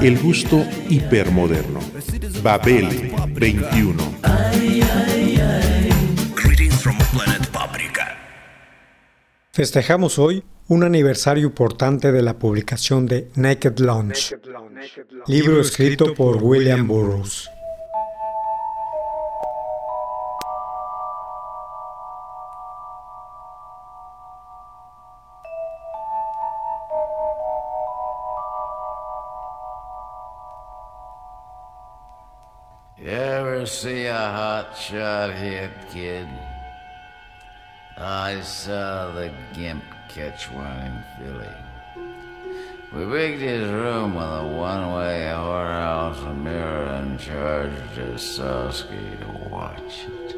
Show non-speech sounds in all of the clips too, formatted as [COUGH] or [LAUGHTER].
El gusto hipermoderno. Babel 21. Greetings from planet Paprika. Festejamos hoy un aniversario importante de la publicación de Naked Lunch, libro escrito por William Burroughs. See a hot shot hit, kid? I saw the gimp catch one in Philly. We rigged his room with a one-way whorehouse, a mirror, and charged Sosky to watch it.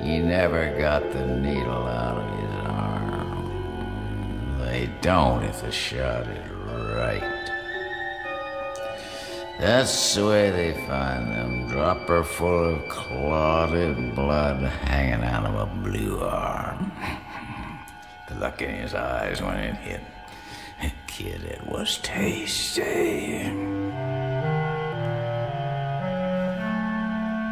He never got the needle out of his arm. They don't if the shot is right. That's the way they find them. Dropper full of clotted blood hanging out of a blue arm. [LAUGHS] the look in his eyes when it hit. [LAUGHS] Kid, it was tasty.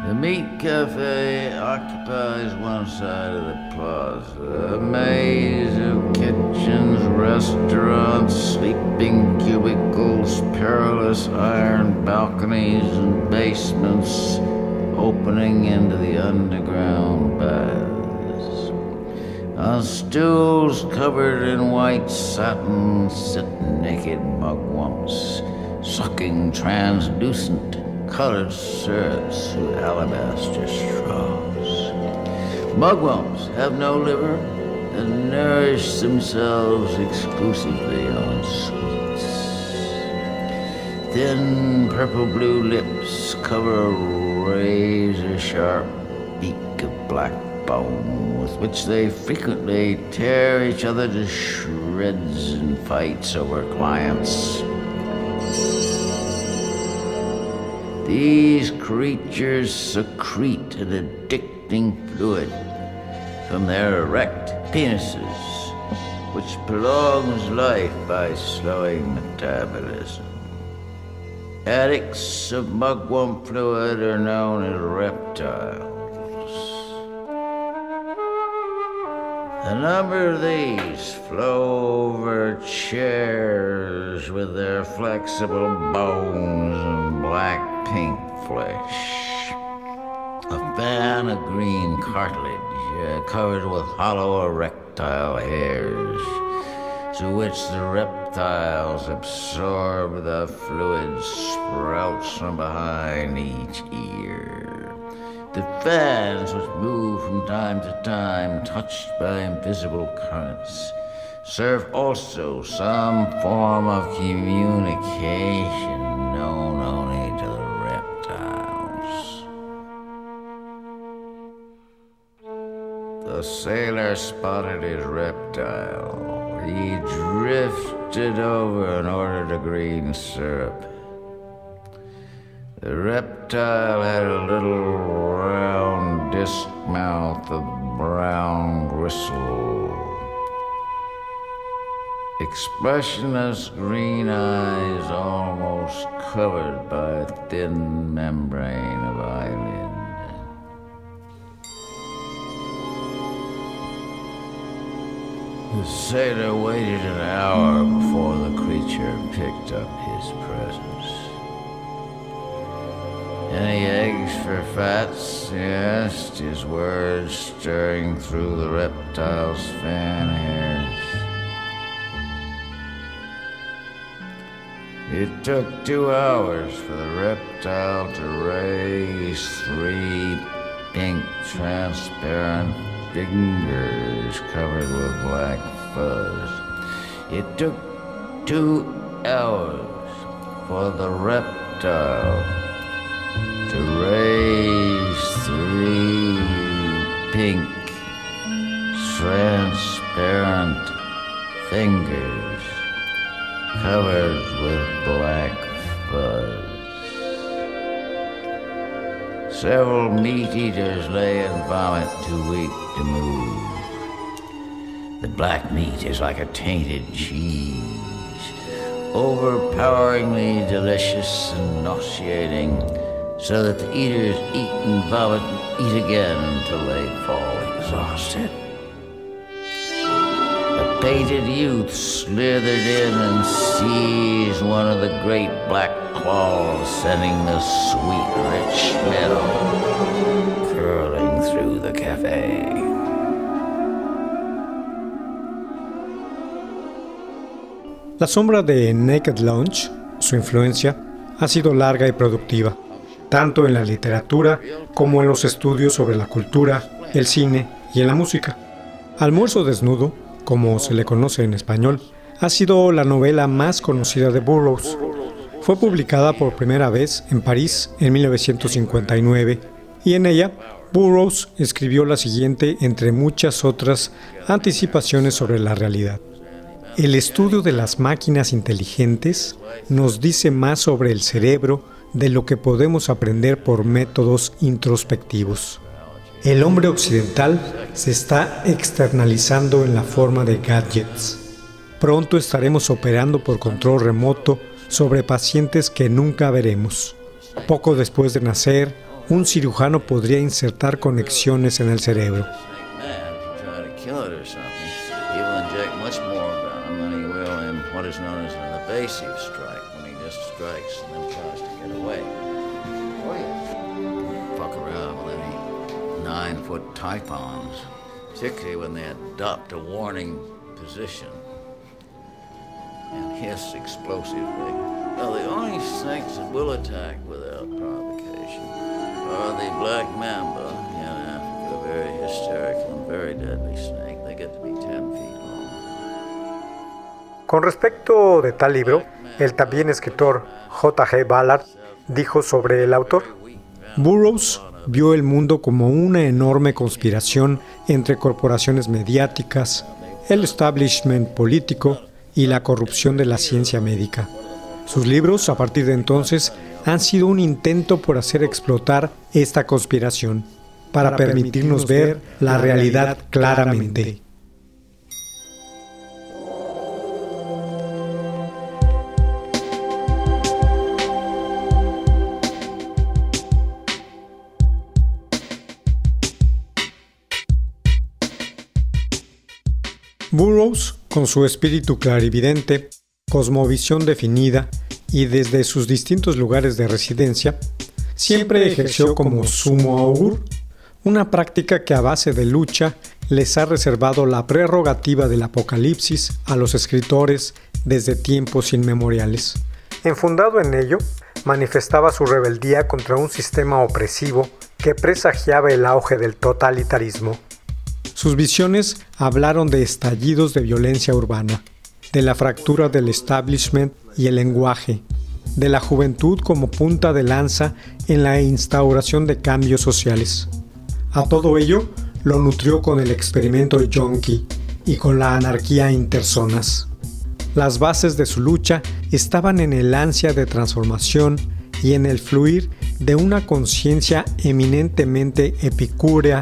The meat cafe occupies one side of the plaza. A maze of kitchens, restaurants, sleeping cubicles, perilous iron balconies, and basements opening into the underground baths. On stools covered in white satin sit naked mugwumps, sucking translucent colored syrups through alabaster straws. Mugwumps have no liver and nourish themselves exclusively on sweets. Thin purple blue lips cover a razor sharp beak of black bone with which they frequently tear each other to shreds in fights over clients. These creatures secrete an addicting fluid from their erect penises, which prolongs life by slowing metabolism. Addicts of mugwump fluid are known as reptiles. A number of these flow over chairs with their flexible bones and black pink flesh. A fan of green cartilage uh, covered with hollow erectile hairs, through which the reptiles absorb the fluid sprouts from behind each ear. The fans which move from time to time, touched by invisible currents, serve also some form of communication known only The sailor spotted his reptile. He drifted over and ordered a green syrup. The reptile had a little round disc mouth of brown gristle. Expressionless green eyes almost covered by a thin membrane of eyelid. The sailor waited an hour before the creature picked up his presence. Any eggs for fats? he asked, his words stirring through the reptile's fan hairs. It took two hours for the reptile to raise three pink, transparent fingers covered with black fuzz. It took two hours for the reptile to raise three pink, transparent fingers covered with black fuzz. Several meat eaters lay and vomit too weak to move. The black meat is like a tainted cheese, overpoweringly delicious and nauseating, so that the eaters eat and vomit and eat again until they fall exhausted. Painted youth slithered in and seized one of the great black claws, sending the sweet, rich smell curling through the cafe. La sombra de Naked Lunch, su influencia, ha sido larga y productiva, tanto en la literatura como en los estudios sobre la cultura, el cine y en la música. Almuerzo desnudo, como se le conoce en español, ha sido la novela más conocida de Burroughs. Fue publicada por primera vez en París en 1959 y en ella Burroughs escribió la siguiente entre muchas otras anticipaciones sobre la realidad. El estudio de las máquinas inteligentes nos dice más sobre el cerebro de lo que podemos aprender por métodos introspectivos. El hombre occidental se está externalizando en la forma de gadgets. Pronto estaremos operando por control remoto sobre pacientes que nunca veremos. Poco después de nacer, un cirujano podría insertar conexiones en el cerebro. Typhons, particularly when they adopt a warning position and hiss explosively. Now, the only snakes that will attack without provocation are the black mamba in Africa, a very hysterical and very deadly snake. They get to be 10 feet long. Con respecto de tal libro, el también escritor J.G. Ballard dijo sobre el autor, Burroughs vio el mundo como una enorme conspiración entre corporaciones mediáticas, el establishment político y la corrupción de la ciencia médica. Sus libros, a partir de entonces, han sido un intento por hacer explotar esta conspiración, para permitirnos ver la realidad claramente. Con su espíritu clarividente, cosmovisión definida y desde sus distintos lugares de residencia, siempre ejerció como sumo augur, una práctica que a base de lucha les ha reservado la prerrogativa del apocalipsis a los escritores desde tiempos inmemoriales. Enfundado en ello, manifestaba su rebeldía contra un sistema opresivo que presagiaba el auge del totalitarismo. Sus visiones hablaron de estallidos de violencia urbana, de la fractura del establishment y el lenguaje, de la juventud como punta de lanza en la instauración de cambios sociales. A todo ello lo nutrió con el experimento Yonki y con la anarquía interzonas. Las bases de su lucha estaban en el ansia de transformación y en el fluir de una conciencia eminentemente epicúrea,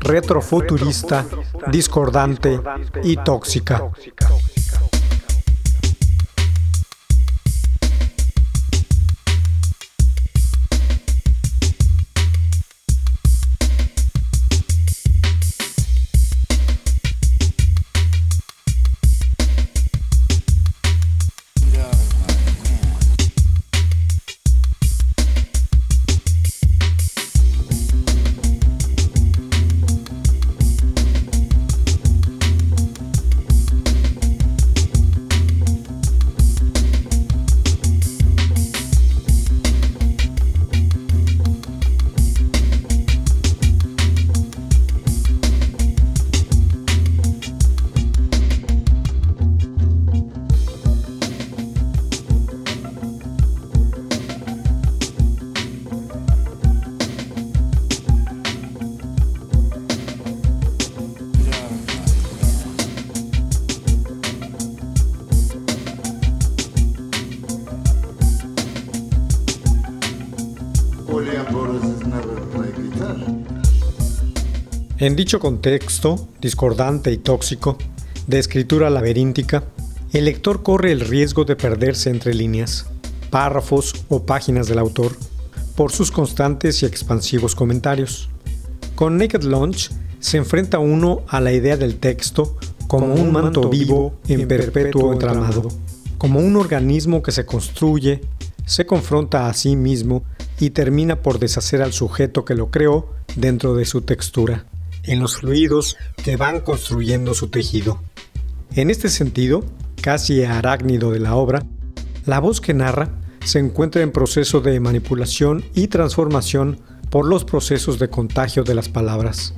retrofuturista, discordante y tóxica. En dicho contexto, discordante y tóxico, de escritura laberíntica, el lector corre el riesgo de perderse entre líneas, párrafos o páginas del autor, por sus constantes y expansivos comentarios. Con Naked Launch se enfrenta uno a la idea del texto como un manto vivo en perpetuo entramado, como un organismo que se construye, se confronta a sí mismo y termina por deshacer al sujeto que lo creó dentro de su textura, en los fluidos que van construyendo su tejido. En este sentido, casi arácnido de la obra, la voz que narra se encuentra en proceso de manipulación y transformación por los procesos de contagio de las palabras.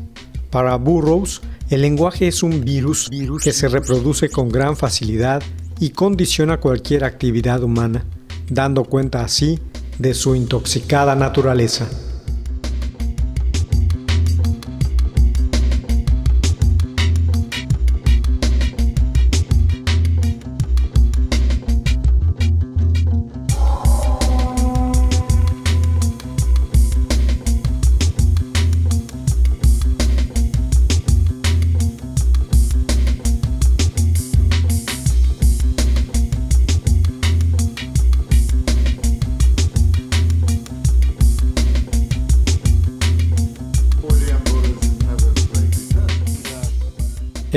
Para Burroughs, el lenguaje es un virus, que se reproduce con gran facilidad y condiciona cualquier actividad humana, dando cuenta así de su intoxicada naturaleza.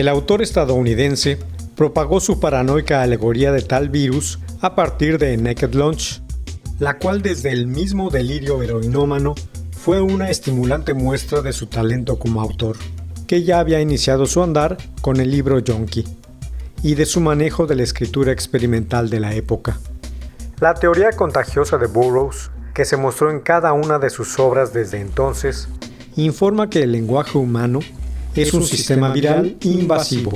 El autor estadounidense propagó su paranoica alegoría de tal virus a partir de Naked Lunch, la cual desde el mismo delirio heroinómano fue una estimulante muestra de su talento como autor, que ya había iniciado su andar con el libro Yonki, y de su manejo de la escritura experimental de la época. La teoría contagiosa de Burroughs, que se mostró en cada una de sus obras desde entonces, informa que el lenguaje humano es un sistema viral invasivo.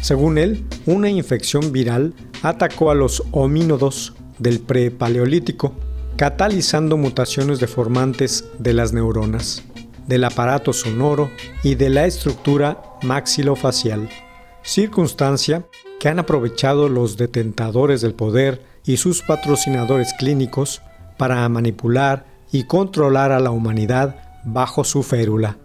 Según él, una infección viral atacó a los homínodos del prepaleolítico, catalizando mutaciones deformantes de las neuronas, del aparato sonoro y de la estructura maxilofacial, circunstancia que han aprovechado los detentadores del poder y sus patrocinadores clínicos para manipular y controlar a la humanidad bajo su férula.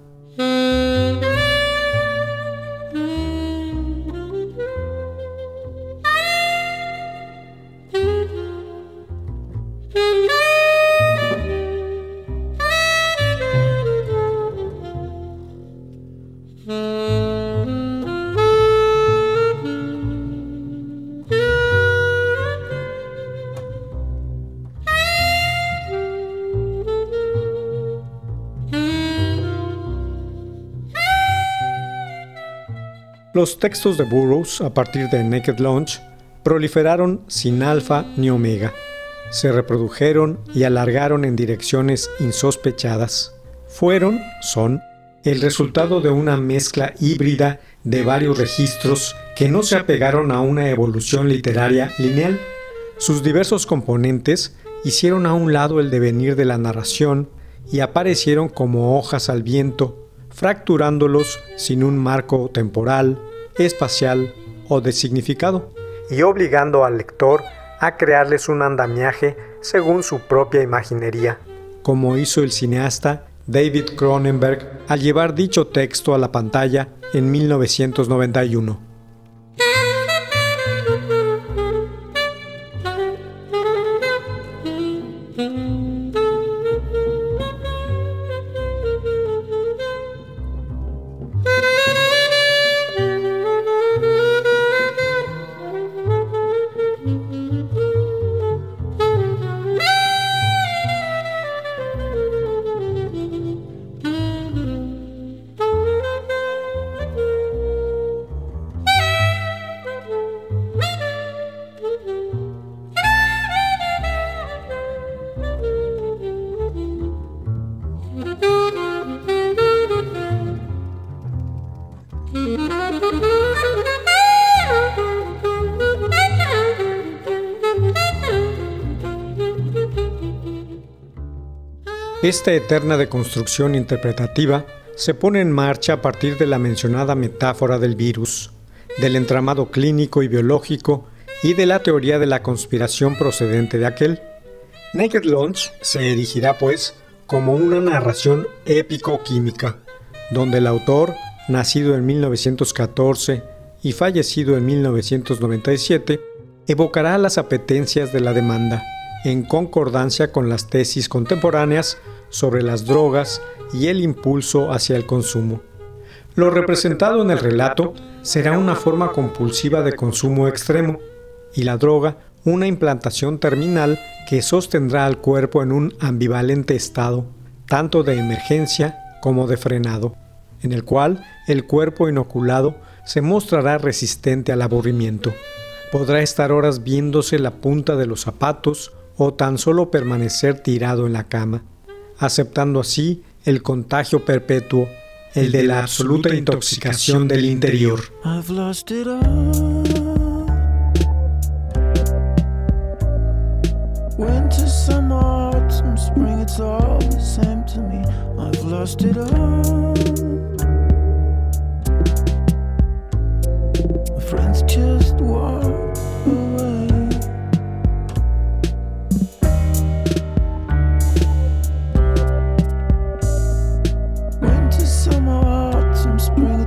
Los textos de Burroughs a partir de Naked Launch proliferaron sin alfa ni omega. Se reprodujeron y alargaron en direcciones insospechadas. Fueron, son, el resultado de una mezcla híbrida de varios registros que no se apegaron a una evolución literaria lineal. Sus diversos componentes hicieron a un lado el devenir de la narración y aparecieron como hojas al viento fracturándolos sin un marco temporal, espacial o de significado, y obligando al lector a crearles un andamiaje según su propia imaginería, como hizo el cineasta David Cronenberg al llevar dicho texto a la pantalla en 1991. Esta eterna deconstrucción interpretativa se pone en marcha a partir de la mencionada metáfora del virus, del entramado clínico y biológico y de la teoría de la conspiración procedente de aquel. Naked Launch se erigirá, pues, como una narración épico-química, donde el autor, nacido en 1914 y fallecido en 1997, evocará las apetencias de la demanda, en concordancia con las tesis contemporáneas sobre las drogas y el impulso hacia el consumo. Lo representado en el relato será una forma compulsiva de consumo extremo y la droga una implantación terminal que sostendrá al cuerpo en un ambivalente estado, tanto de emergencia como de frenado, en el cual el cuerpo inoculado se mostrará resistente al aburrimiento. Podrá estar horas viéndose la punta de los zapatos o tan solo permanecer tirado en la cama, aceptando así el contagio perpetuo, el de la absoluta intoxicación del interior. Winter, summer, autumn, spring, it's all the same to me. I've lost it all. My friends just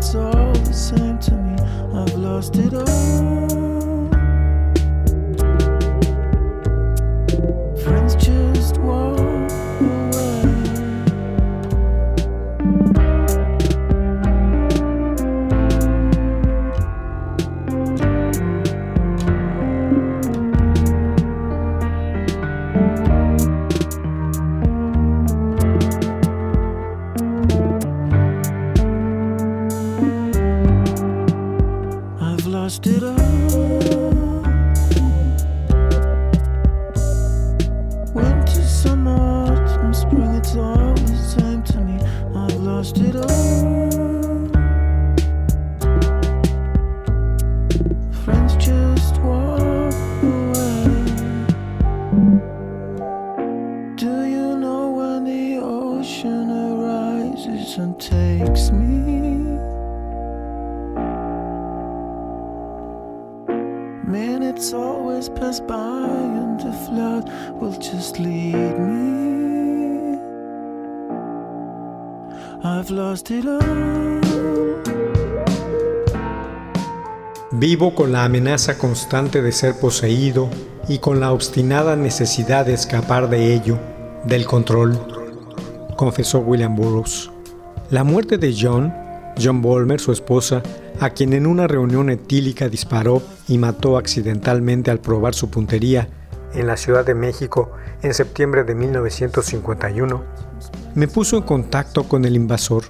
it's all the same to me. I've lost it all. Ocean arises and takes me? Minutes always pass by and the flood will just lead me. I've lost it all. Vivo con la amenaza constante de ser poseído y con la obstinada necesidad de escapar de ello, del control, confesó William Burroughs. La muerte de John, John Bolmer, su esposa, a quien en una reunión etílica disparó y mató accidentalmente al probar su puntería en la Ciudad de México en septiembre de 1951, me puso en contacto con el invasor,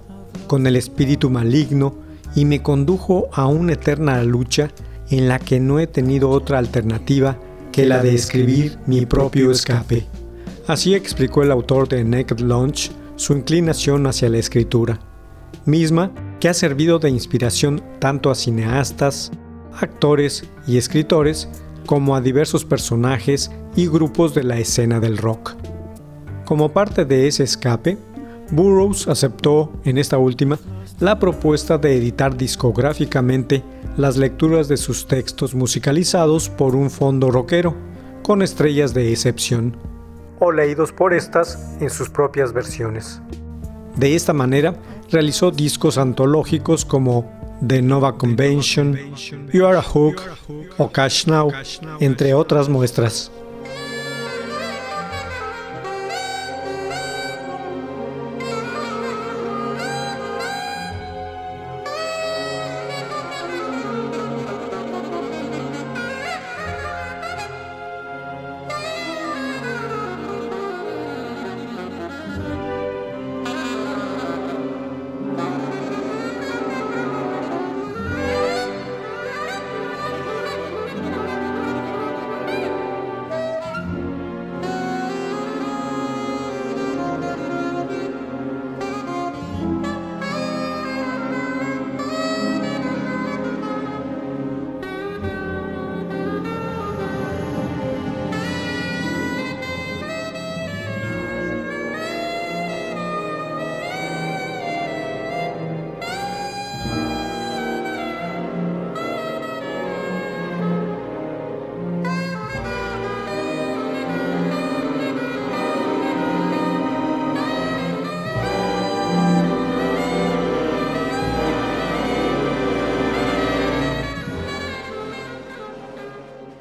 con el espíritu maligno y me condujo a una eterna lucha en la que no he tenido otra alternativa que la de escribir mi propio escape. Así explicó el autor de Naked Lunch su inclinación hacia la escritura, misma que ha servido de inspiración tanto a cineastas, actores y escritores como a diversos personajes y grupos de la escena del rock. Como parte de ese escape, Burroughs aceptó, en esta última, la propuesta de editar discográficamente las lecturas de sus textos musicalizados por un fondo rockero, con estrellas de excepción, o leídos por estas en sus propias versiones. De esta manera, realizó discos antológicos como The Nova Convention, You Are a Hook o Cash Now, entre otras muestras.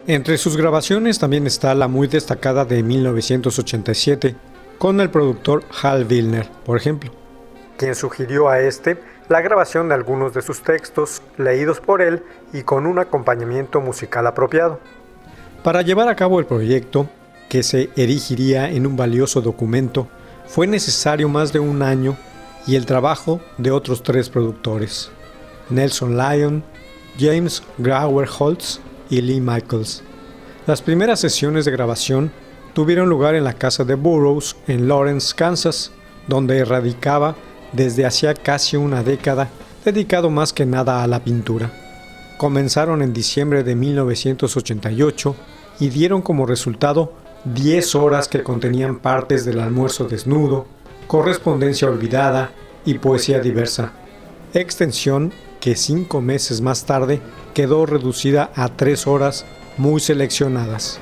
Entre sus grabaciones también está la muy destacada de 1987, con el productor Hal Wilner, por ejemplo, quien sugirió a este la grabación de algunos de sus textos leídos por él y con un acompañamiento musical apropiado. Para llevar a cabo el proyecto, que se erigiría en un valioso documento, fue necesario más de un año y el trabajo de otros tres productores, Nelson Lyon, James Grauer Holtz y Lee Michaels. Las primeras sesiones de grabación tuvieron lugar en la casa de Burroughs en Lawrence, Kansas, donde radicaba desde hacía casi una década, dedicado más que nada a la pintura. Comenzaron en diciembre de 1988 y dieron como resultado 10 horas que contenían partes del almuerzo desnudo, correspondencia olvidada y poesía diversa. Extensión que cinco meses más tarde quedó reducida a tres horas muy seleccionadas.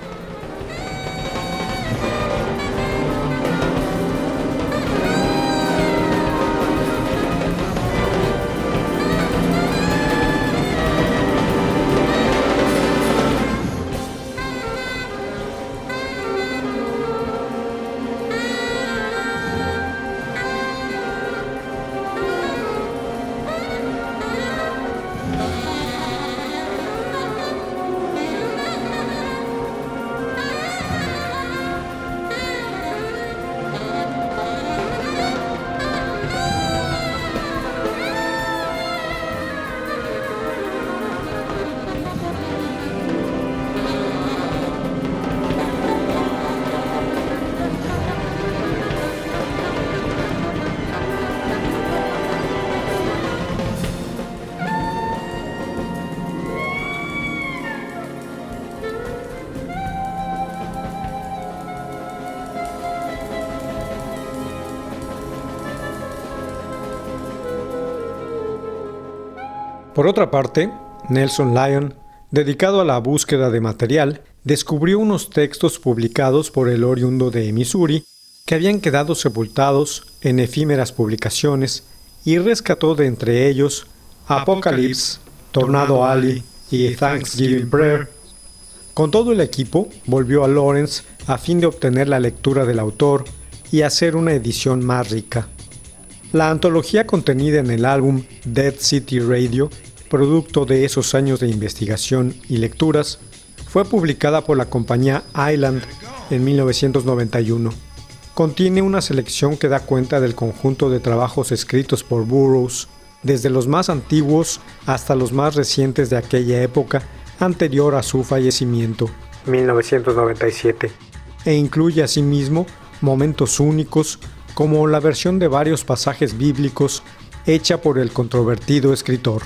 Por otra parte, Nelson Lyon, dedicado a la búsqueda de material, descubrió unos textos publicados por el oriundo de Missouri que habían quedado sepultados en efímeras publicaciones y rescató de entre ellos Apocalypse, Tornado Alley y Thanksgiving Prayer. Con todo el equipo, volvió a Lawrence a fin de obtener la lectura del autor y hacer una edición más rica. La antología contenida en el álbum Dead City Radio producto de esos años de investigación y lecturas, fue publicada por la compañía Island en 1991. Contiene una selección que da cuenta del conjunto de trabajos escritos por Burroughs, desde los más antiguos hasta los más recientes de aquella época anterior a su fallecimiento, 1997, e incluye asimismo momentos únicos como la versión de varios pasajes bíblicos hecha por el controvertido escritor.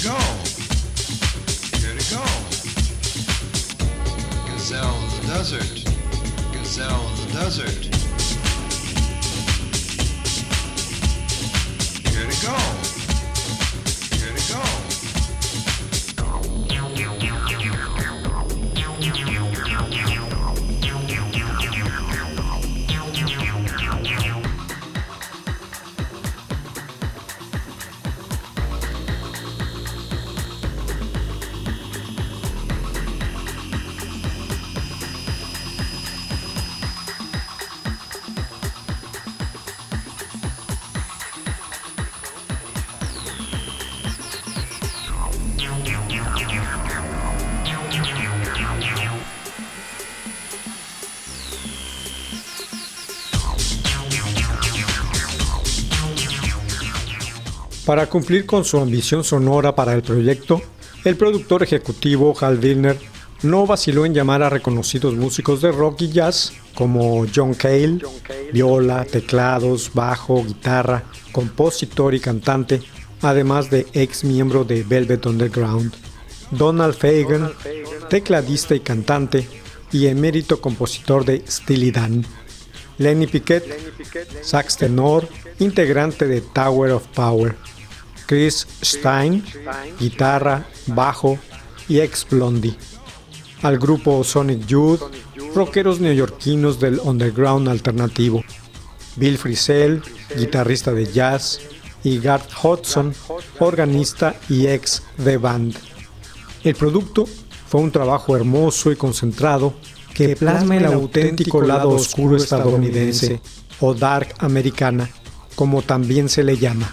Here it go. Gazelle in the desert. Gazelle in the desert. Para cumplir con su ambición sonora para el proyecto, el productor ejecutivo Hal Wilner no vaciló en llamar a reconocidos músicos de rock y jazz como John Cale, viola, teclados, bajo, guitarra, compositor y cantante, además de ex miembro de Velvet Underground, Donald Fagan, tecladista y cantante, y emérito compositor de Steely Dan, Lenny Piquet, sax tenor, integrante de Tower of Power, Chris Stein, guitarra, bajo y ex Blondie. Al grupo Sonic Youth, rockeros neoyorquinos del underground alternativo. Bill Frisell, guitarrista de jazz, y Garth Hudson, organista y ex de band. El producto fue un trabajo hermoso y concentrado que plasma el auténtico lado oscuro estadounidense o dark americana, como también se le llama.